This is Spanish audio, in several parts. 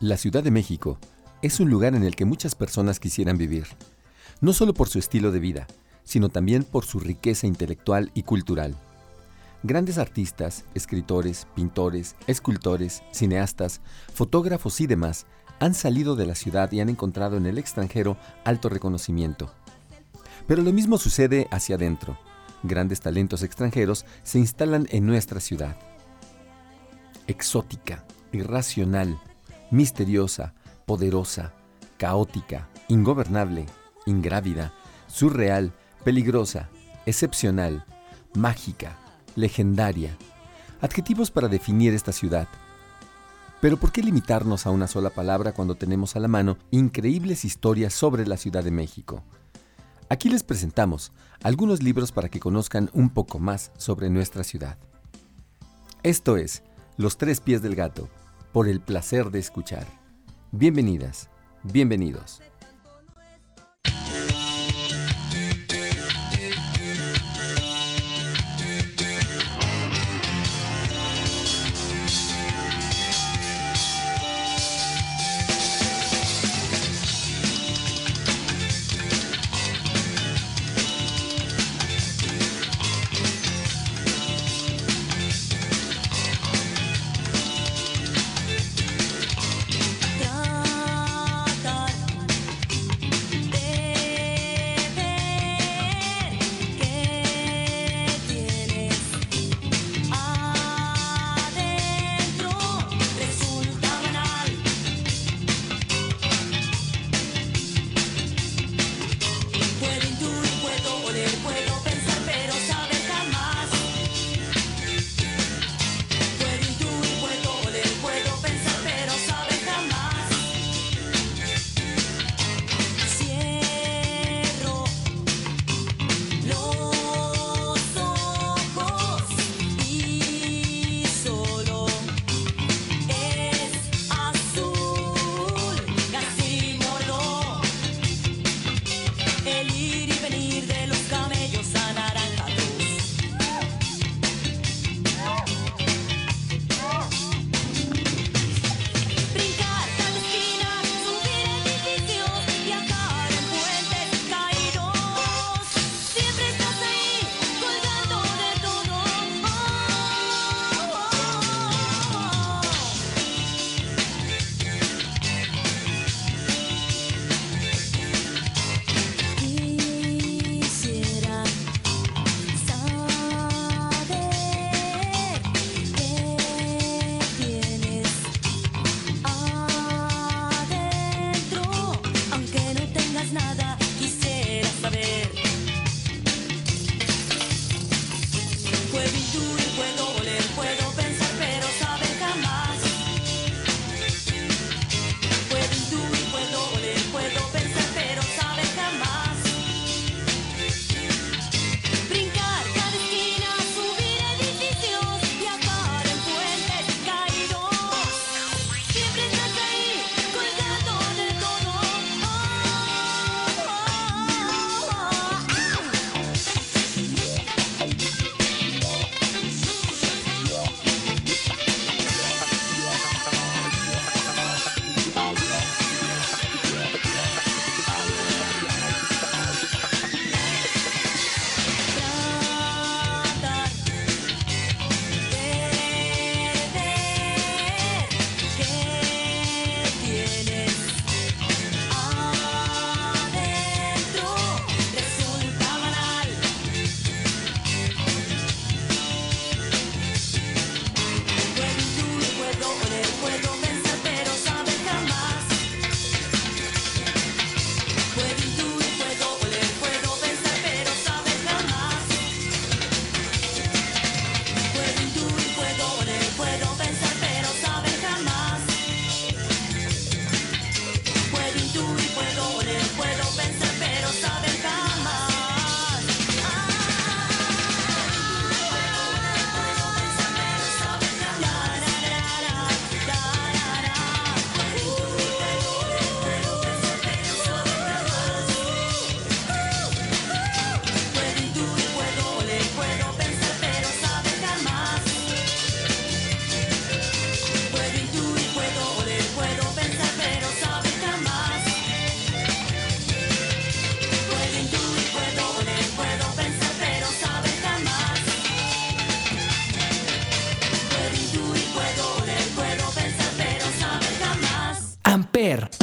La Ciudad de México es un lugar en el que muchas personas quisieran vivir, no solo por su estilo de vida, sino también por su riqueza intelectual y cultural. Grandes artistas, escritores, pintores, escultores, cineastas, fotógrafos y demás han salido de la ciudad y han encontrado en el extranjero alto reconocimiento. Pero lo mismo sucede hacia adentro. Grandes talentos extranjeros se instalan en nuestra ciudad. Exótica, irracional, misteriosa, poderosa, caótica, ingobernable, ingrávida, surreal, peligrosa, excepcional, mágica, legendaria. Adjetivos para definir esta ciudad. Pero ¿por qué limitarnos a una sola palabra cuando tenemos a la mano increíbles historias sobre la Ciudad de México? Aquí les presentamos algunos libros para que conozcan un poco más sobre nuestra ciudad. Esto es Los tres pies del gato, por el placer de escuchar. Bienvenidas, bienvenidos.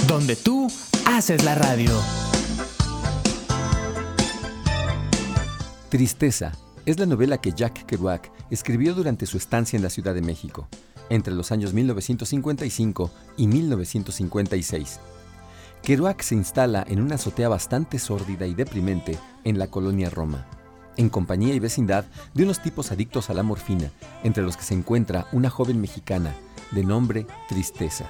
Donde tú haces la radio. Tristeza es la novela que Jack Kerouac escribió durante su estancia en la Ciudad de México, entre los años 1955 y 1956. Kerouac se instala en una azotea bastante sórdida y deprimente en la colonia Roma, en compañía y vecindad de unos tipos adictos a la morfina, entre los que se encuentra una joven mexicana de nombre Tristeza.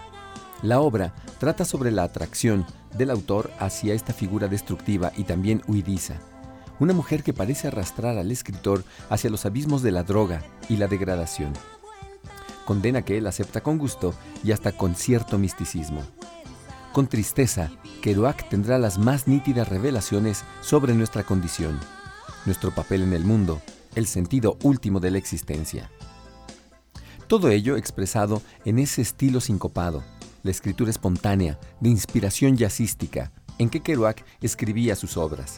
La obra trata sobre la atracción del autor hacia esta figura destructiva y también huidiza, una mujer que parece arrastrar al escritor hacia los abismos de la droga y la degradación. Condena que él acepta con gusto y hasta con cierto misticismo. Con tristeza, Kerouac tendrá las más nítidas revelaciones sobre nuestra condición, nuestro papel en el mundo, el sentido último de la existencia. Todo ello expresado en ese estilo sincopado, la escritura espontánea, de inspiración jazzística, en que Kerouac escribía sus obras.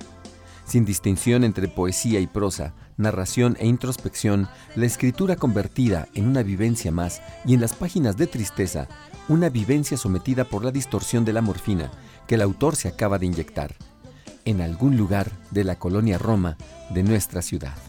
Sin distinción entre poesía y prosa, narración e introspección, la escritura convertida en una vivencia más y en las páginas de tristeza, una vivencia sometida por la distorsión de la morfina que el autor se acaba de inyectar, en algún lugar de la colonia Roma de nuestra ciudad.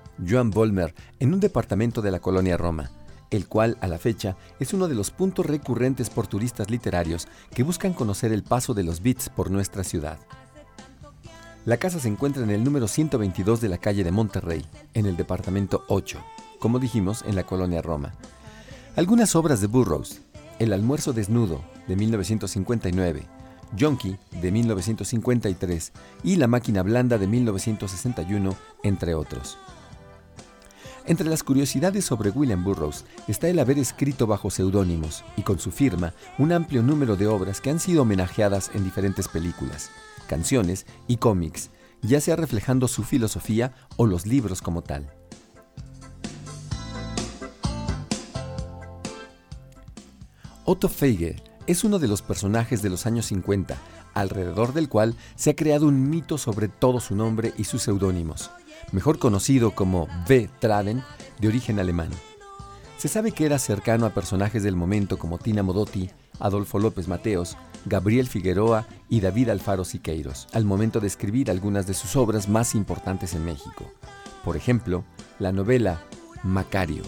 Joan Volmer, en un departamento de la colonia Roma, el cual a la fecha es uno de los puntos recurrentes por turistas literarios que buscan conocer el paso de los Beats por nuestra ciudad. La casa se encuentra en el número 122 de la calle de Monterrey, en el departamento 8, como dijimos, en la colonia Roma. Algunas obras de Burroughs, El almuerzo desnudo, de 1959, Jonky de 1953 y La máquina blanda de 1961, entre otros. Entre las curiosidades sobre William Burroughs está el haber escrito bajo seudónimos y con su firma un amplio número de obras que han sido homenajeadas en diferentes películas, canciones y cómics, ya sea reflejando su filosofía o los libros como tal. Otto Feige es uno de los personajes de los años 50, alrededor del cual se ha creado un mito sobre todo su nombre y sus seudónimos, mejor conocido como V. Traven, de origen alemán. Se sabe que era cercano a personajes del momento como Tina Modotti, Adolfo López Mateos, Gabriel Figueroa y David Alfaro Siqueiros, al momento de escribir algunas de sus obras más importantes en México. Por ejemplo, la novela Macario.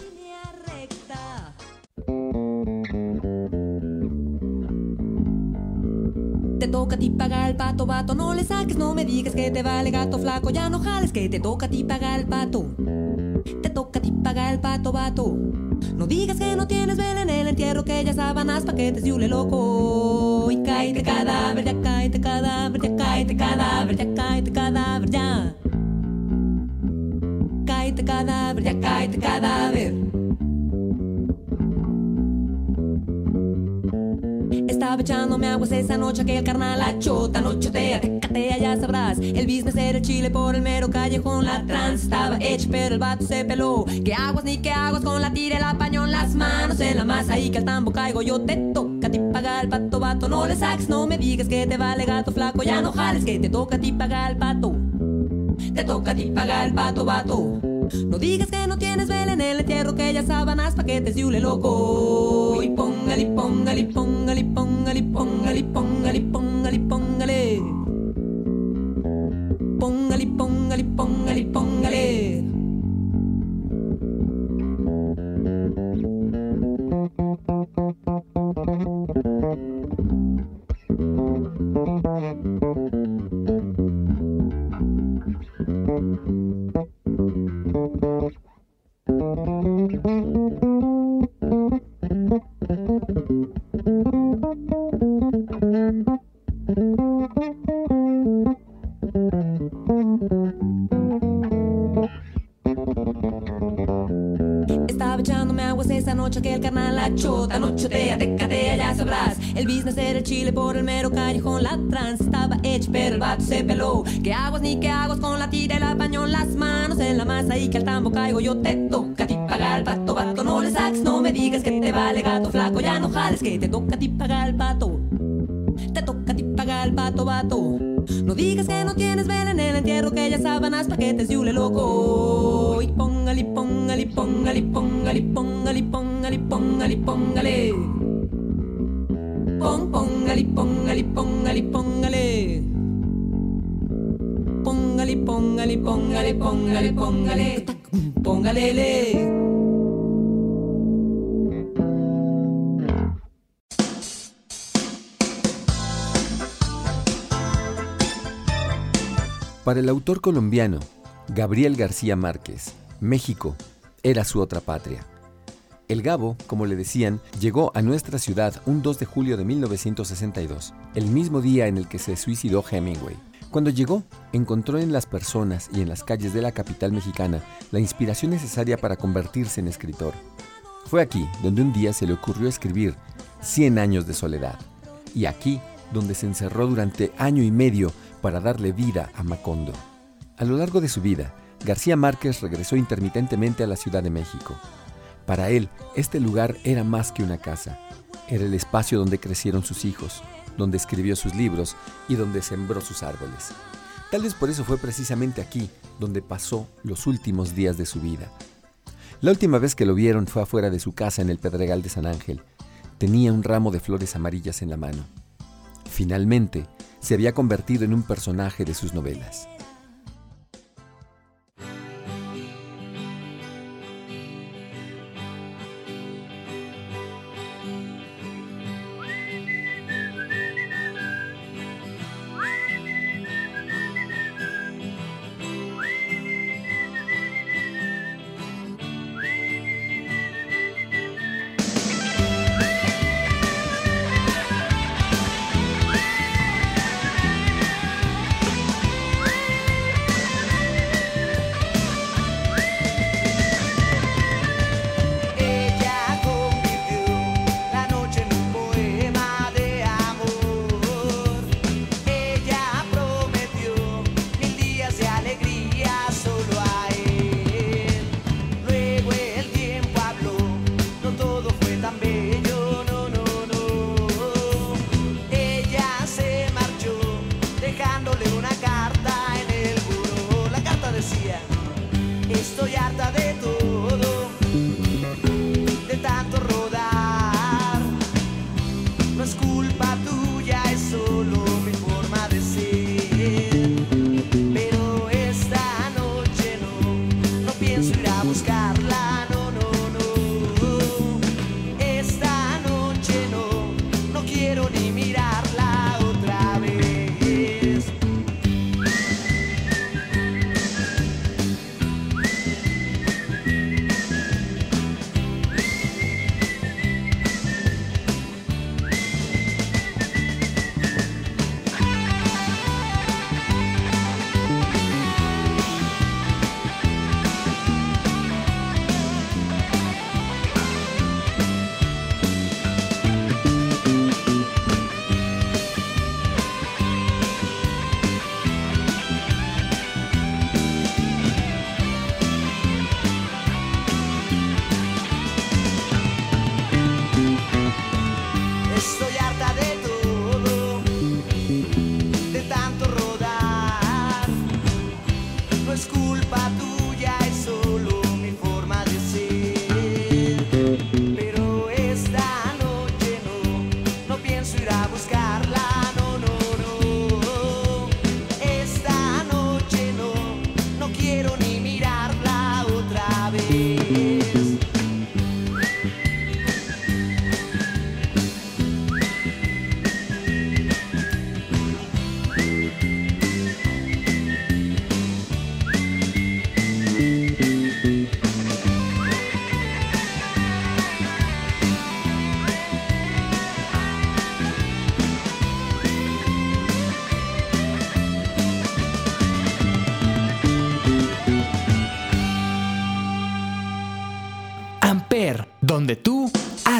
Toca a ti pagar el pato, vato. No le saques, no me digas que te vale gato flaco. Ya no jales que te toca a ti pagar el pato. Te toca a ti pagar el pato, vato. No digas que no tienes vela en el entierro, que ya sábanas, paquetes y ule loco. Y cáete cadáver, ya cáete cadáver, ya cáete cadáver, ya cáete cadáver, ya. Cáete cadáver, ya cáete cadáver. Estaba echándome aguas esa noche que el carnal la chota nochotea, te catea, ya sabrás. El business era el chile por el mero callejón, la trans estaba hecha, pero el vato se peló. Que aguas ni que aguas con la tira, el apañón, las manos en la masa y que al tambo caigo yo te toca a ti pagar el pato, vato. No le saques, no me digas que te vale gato flaco, ya no jales que te toca a ti pagar el pato. Te toca a ti pagar el pato, vato. No digas que no tienes vela en el entierro, que ya sábanas, paquetes y ule loco. Y póngale, póngale, póngale, póngale, póngale, póngale, póngale. Echándome aguas esa noche que el carnal la chota nochotea, te catea, ya sabrás. El business era el chile por el mero callejón, la trans estaba hecha, pero el vato se peló. Que aguas ni que aguas con la tira, el apañón, las manos en la masa y que al tambo caigo yo te toca a ti pagar el pato, vato. No le saques, no me digas que te vale gato flaco, ya no jales que te toca a ti pagar el pato. Te toca a ti pagar el pato, vato. No digas que no tienes vela en el entierro, que ya sábanas, paquetes y ule loco. Y póngale, póngale, póngale, póngale, póngale, póngale, póngale, póngale, póngale, póngale, póngale. Póngale, póngale, póngale, póngale, póngale. Póngale. Para el autor colombiano Gabriel García Márquez, México era su otra patria. El Gabo, como le decían, llegó a nuestra ciudad un 2 de julio de 1962, el mismo día en el que se suicidó Hemingway. Cuando llegó, encontró en las personas y en las calles de la capital mexicana la inspiración necesaria para convertirse en escritor. Fue aquí donde un día se le ocurrió escribir Cien años de soledad, y aquí donde se encerró durante año y medio para darle vida a Macondo. A lo largo de su vida, García Márquez regresó intermitentemente a la Ciudad de México. Para él, este lugar era más que una casa. Era el espacio donde crecieron sus hijos, donde escribió sus libros y donde sembró sus árboles. Tal vez por eso fue precisamente aquí donde pasó los últimos días de su vida. La última vez que lo vieron fue afuera de su casa en el Pedregal de San Ángel. Tenía un ramo de flores amarillas en la mano. Finalmente, se había convertido en un personaje de sus novelas.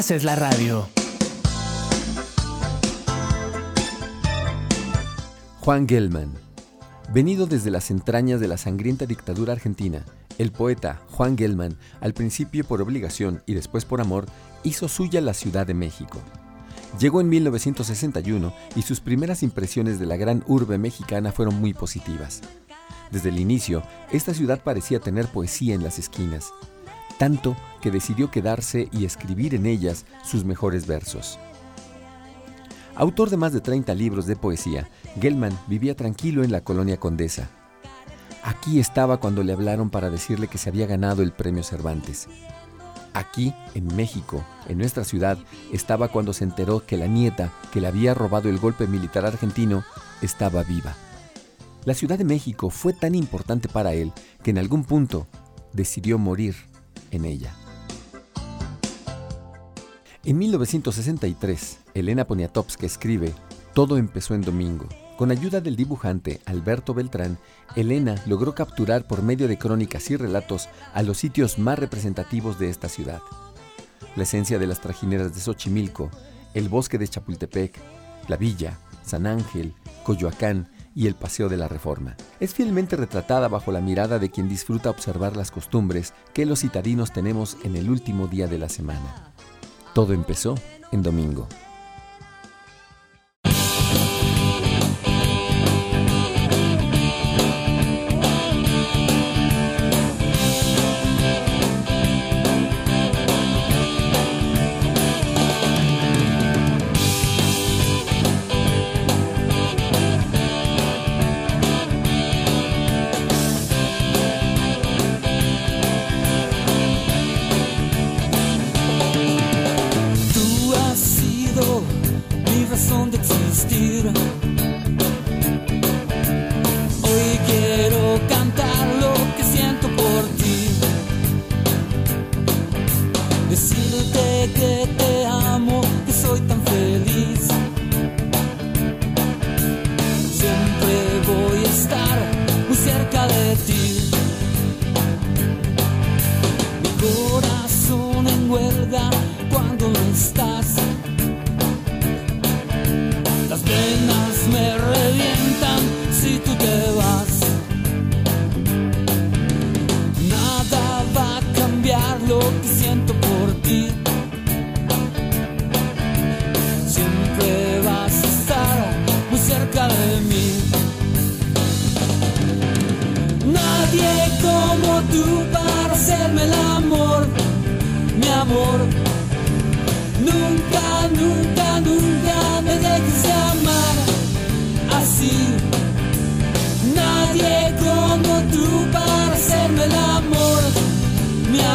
Haces la radio. Juan Gelman. Venido desde las entrañas de la sangrienta dictadura argentina, el poeta Juan Gelman, al principio por obligación y después por amor, hizo suya la Ciudad de México. Llegó en 1961 y sus primeras impresiones de la gran urbe mexicana fueron muy positivas. Desde el inicio, esta ciudad parecía tener poesía en las esquinas, tanto que decidió quedarse y escribir en ellas sus mejores versos. Autor de más de 30 libros de poesía, Gelman vivía tranquilo en la colonia Condesa. Aquí estaba cuando le hablaron para decirle que se había ganado el premio Cervantes. Aquí, en México, en nuestra ciudad, estaba cuando se enteró que la nieta que le había robado el golpe militar argentino estaba viva. La Ciudad de México fue tan importante para él que en algún punto decidió morir en ella. En 1963, Elena Poniatowska escribe Todo empezó en domingo. Con ayuda del dibujante Alberto Beltrán, Elena logró capturar por medio de crónicas y relatos a los sitios más representativos de esta ciudad. La esencia de las trajineras de Xochimilco, el bosque de Chapultepec, la villa, San Ángel, Coyoacán y el Paseo de la Reforma. Es fielmente retratada bajo la mirada de quien disfruta observar las costumbres que los citadinos tenemos en el último día de la semana. Todo empezó en domingo.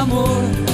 amor.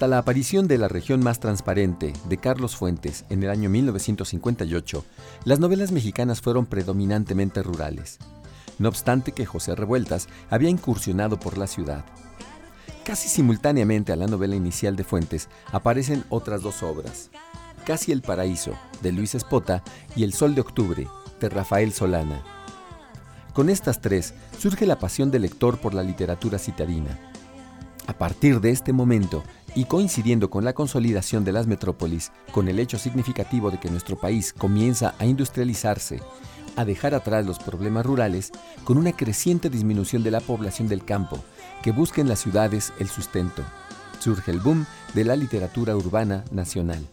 Hasta la aparición de La región más transparente de Carlos Fuentes en el año 1958, las novelas mexicanas fueron predominantemente rurales. No obstante que José Revueltas había incursionado por la ciudad. Casi simultáneamente a la novela inicial de Fuentes aparecen otras dos obras, Casi el Paraíso, de Luis Espota, y El Sol de Octubre, de Rafael Solana. Con estas tres surge la pasión del lector por la literatura citadina. A partir de este momento, y coincidiendo con la consolidación de las metrópolis, con el hecho significativo de que nuestro país comienza a industrializarse, a dejar atrás los problemas rurales, con una creciente disminución de la población del campo, que busca en las ciudades el sustento, surge el boom de la literatura urbana nacional.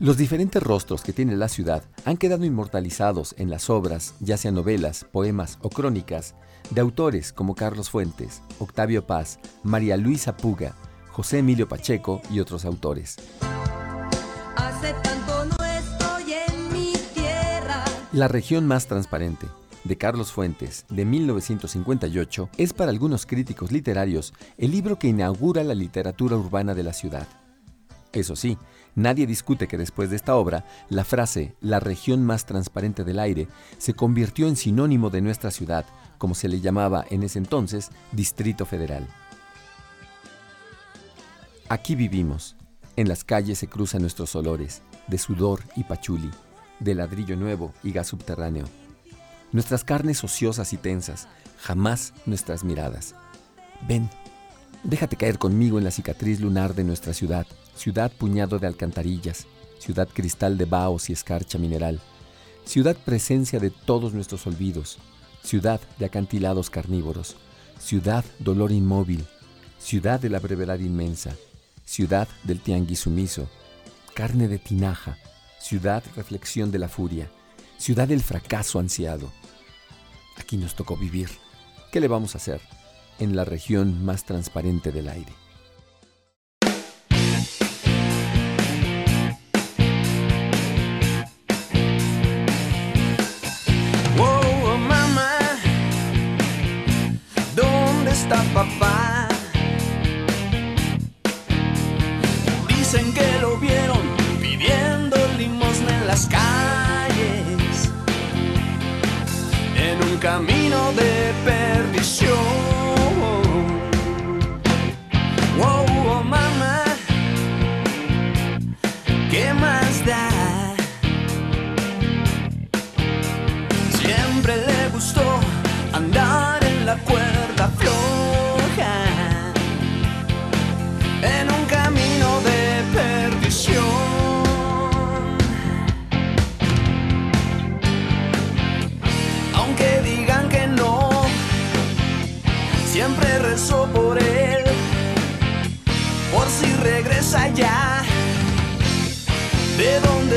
Los diferentes rostros que tiene la ciudad han quedado inmortalizados en las obras, ya sean novelas, poemas o crónicas, de autores como Carlos Fuentes, Octavio Paz, María Luisa Puga, José Emilio Pacheco y otros autores. Hace tanto no estoy en mi tierra. La región más transparente, de Carlos Fuentes, de 1958, es para algunos críticos literarios el libro que inaugura la literatura urbana de la ciudad. Eso sí, nadie discute que después de esta obra, la frase la región más transparente del aire se convirtió en sinónimo de nuestra ciudad, como se le llamaba en ese entonces, Distrito Federal. Aquí vivimos. En las calles se cruzan nuestros olores, de sudor y pachuli, de ladrillo nuevo y gas subterráneo. Nuestras carnes ociosas y tensas, jamás nuestras miradas. Ven, déjate caer conmigo en la cicatriz lunar de nuestra ciudad, ciudad puñado de alcantarillas, ciudad cristal de baos y escarcha mineral, ciudad presencia de todos nuestros olvidos, ciudad de acantilados carnívoros, ciudad dolor inmóvil, ciudad de la brevedad inmensa, ciudad del tianguis sumiso, carne de tinaja, ciudad reflexión de la furia, ciudad del fracaso ansiado. Aquí nos tocó vivir. ¿Qué le vamos a hacer? En la región más transparente del aire.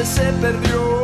Se perdió.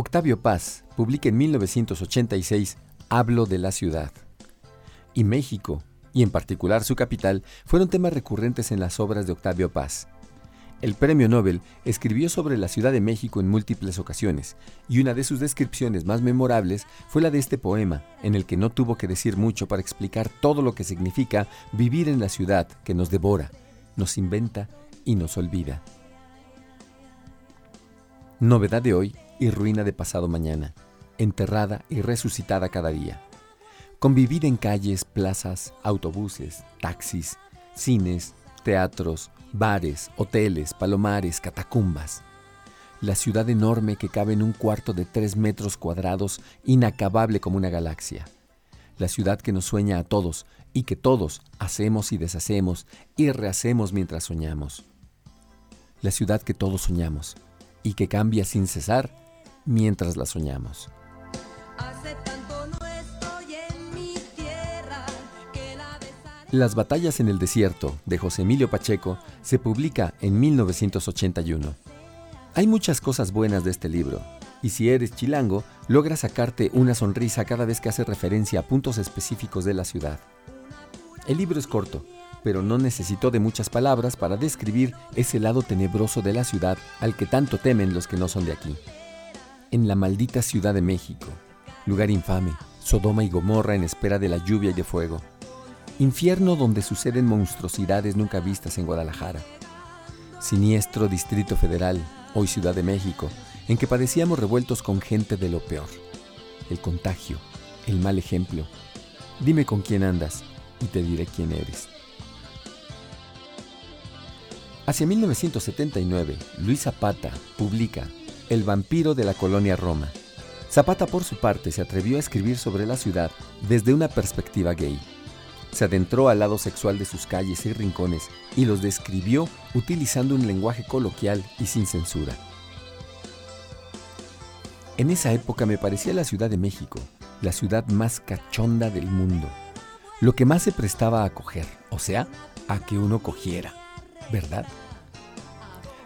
Octavio Paz publica en 1986 Hablo de la ciudad. Y México, y en particular su capital, fueron temas recurrentes en las obras de Octavio Paz. El premio Nobel escribió sobre la Ciudad de México en múltiples ocasiones, y una de sus descripciones más memorables fue la de este poema, en el que no tuvo que decir mucho para explicar todo lo que significa vivir en la ciudad que nos devora, nos inventa y nos olvida. Novedad de hoy y ruina de pasado mañana, enterrada y resucitada cada día. Convivir en calles, plazas, autobuses, taxis, cines, teatros, bares, hoteles, palomares, catacumbas. La ciudad enorme que cabe en un cuarto de tres metros cuadrados, inacabable como una galaxia. La ciudad que nos sueña a todos y que todos hacemos y deshacemos y rehacemos mientras soñamos. La ciudad que todos soñamos y que cambia sin cesar mientras la soñamos. Las batallas en el desierto de José Emilio Pacheco se publica en 1981. Hay muchas cosas buenas de este libro, y si eres chilango, logra sacarte una sonrisa cada vez que hace referencia a puntos específicos de la ciudad. El libro es corto, pero no necesitó de muchas palabras para describir ese lado tenebroso de la ciudad al que tanto temen los que no son de aquí. En la maldita Ciudad de México, lugar infame, Sodoma y Gomorra en espera de la lluvia y de fuego. Infierno donde suceden monstruosidades nunca vistas en Guadalajara. Siniestro Distrito Federal, hoy Ciudad de México, en que padecíamos revueltos con gente de lo peor. El contagio, el mal ejemplo. Dime con quién andas y te diré quién eres. Hacia 1979, Luis Zapata publica El vampiro de la colonia Roma. Zapata, por su parte, se atrevió a escribir sobre la ciudad desde una perspectiva gay. Se adentró al lado sexual de sus calles y rincones y los describió utilizando un lenguaje coloquial y sin censura. En esa época me parecía la Ciudad de México, la ciudad más cachonda del mundo, lo que más se prestaba a coger, o sea, a que uno cogiera, ¿verdad?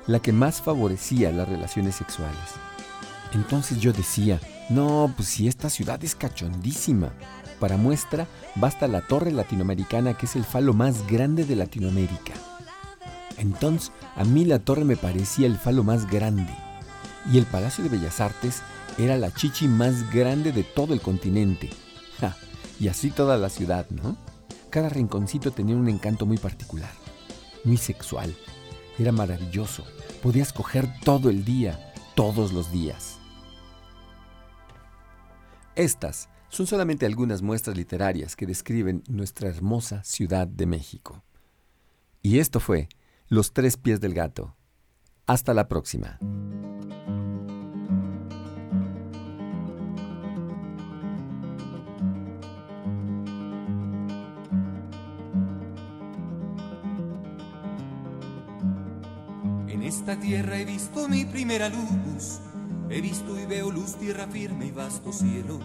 La que más favorecía las relaciones sexuales. Entonces yo decía, no, pues si esta ciudad es cachondísima. Para muestra, basta la torre latinoamericana que es el falo más grande de Latinoamérica. Entonces, a mí la torre me parecía el falo más grande. Y el Palacio de Bellas Artes era la chichi más grande de todo el continente. y así toda la ciudad, ¿no? Cada rinconcito tenía un encanto muy particular, muy sexual. Era maravilloso. Podías coger todo el día, todos los días. Estas son solamente algunas muestras literarias que describen nuestra hermosa Ciudad de México. Y esto fue Los tres pies del gato. Hasta la próxima. Esta tierra he visto mi primera luz, he visto y veo luz, tierra firme y vasto cielo.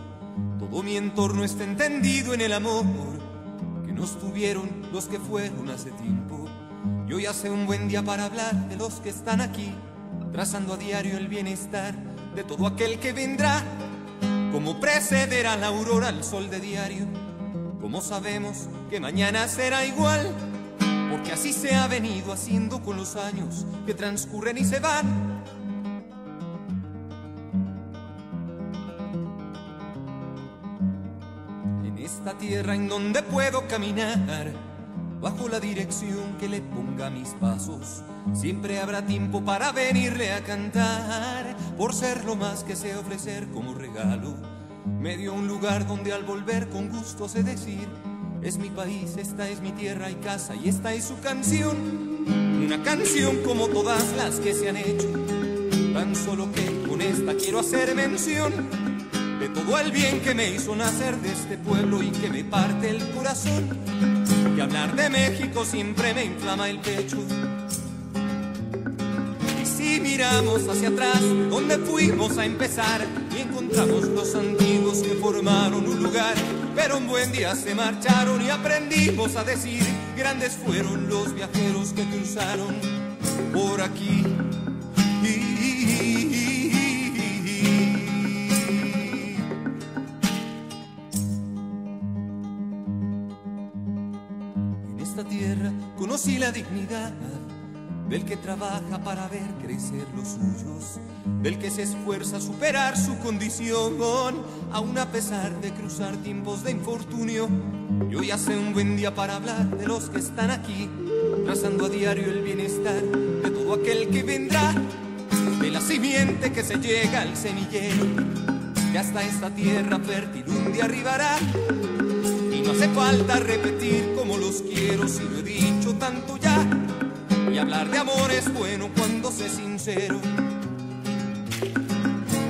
Todo mi entorno está entendido en el amor que nos tuvieron los que fueron hace tiempo. Y hoy hace un buen día para hablar de los que están aquí, trazando a diario el bienestar de todo aquel que vendrá. Como precederá la aurora al sol de diario, como sabemos que mañana será igual porque así se ha venido haciendo con los años que transcurren y se van. En esta tierra en donde puedo caminar, bajo la dirección que le ponga mis pasos, siempre habrá tiempo para venirle a cantar, por ser lo más que sé ofrecer como regalo. Me dio un lugar donde al volver con gusto sé decir es mi país, esta es mi tierra y casa y esta es su canción. Una canción como todas las que se han hecho. Tan solo que con esta quiero hacer mención de todo el bien que me hizo nacer de este pueblo y que me parte el corazón. Que hablar de México siempre me inflama el pecho. Y si miramos hacia atrás, donde fuimos a empezar, y encontramos los antiguos que formaron un lugar pero un buen día se marcharon y aprendimos a decir, grandes fueron los viajeros que cruzaron por aquí. En esta tierra conocí la dignidad del que trabaja para ver crecer los suyos, del que se esfuerza a superar su condición, aun a pesar de cruzar tiempos de infortunio. Y hoy hace un buen día para hablar de los que están aquí, trazando a diario el bienestar de todo aquel que vendrá, de la simiente que se llega al semillero, que hasta esta tierra fértil un día arribará. Y no hace falta repetir como los quiero, si lo he dicho tanto ya y hablar de amor es bueno cuando sé sincero.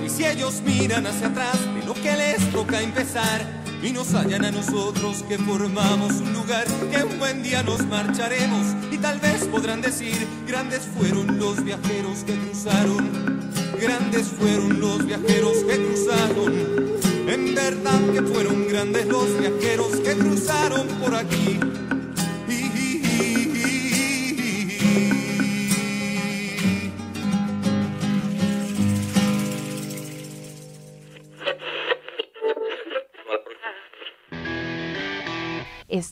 Y si ellos miran hacia atrás de lo que les toca empezar y nos hallan a nosotros que formamos un lugar que un buen día nos marcharemos y tal vez podrán decir grandes fueron los viajeros que cruzaron. Grandes fueron los viajeros que cruzaron. En verdad que fueron grandes los viajeros que cruzaron por aquí.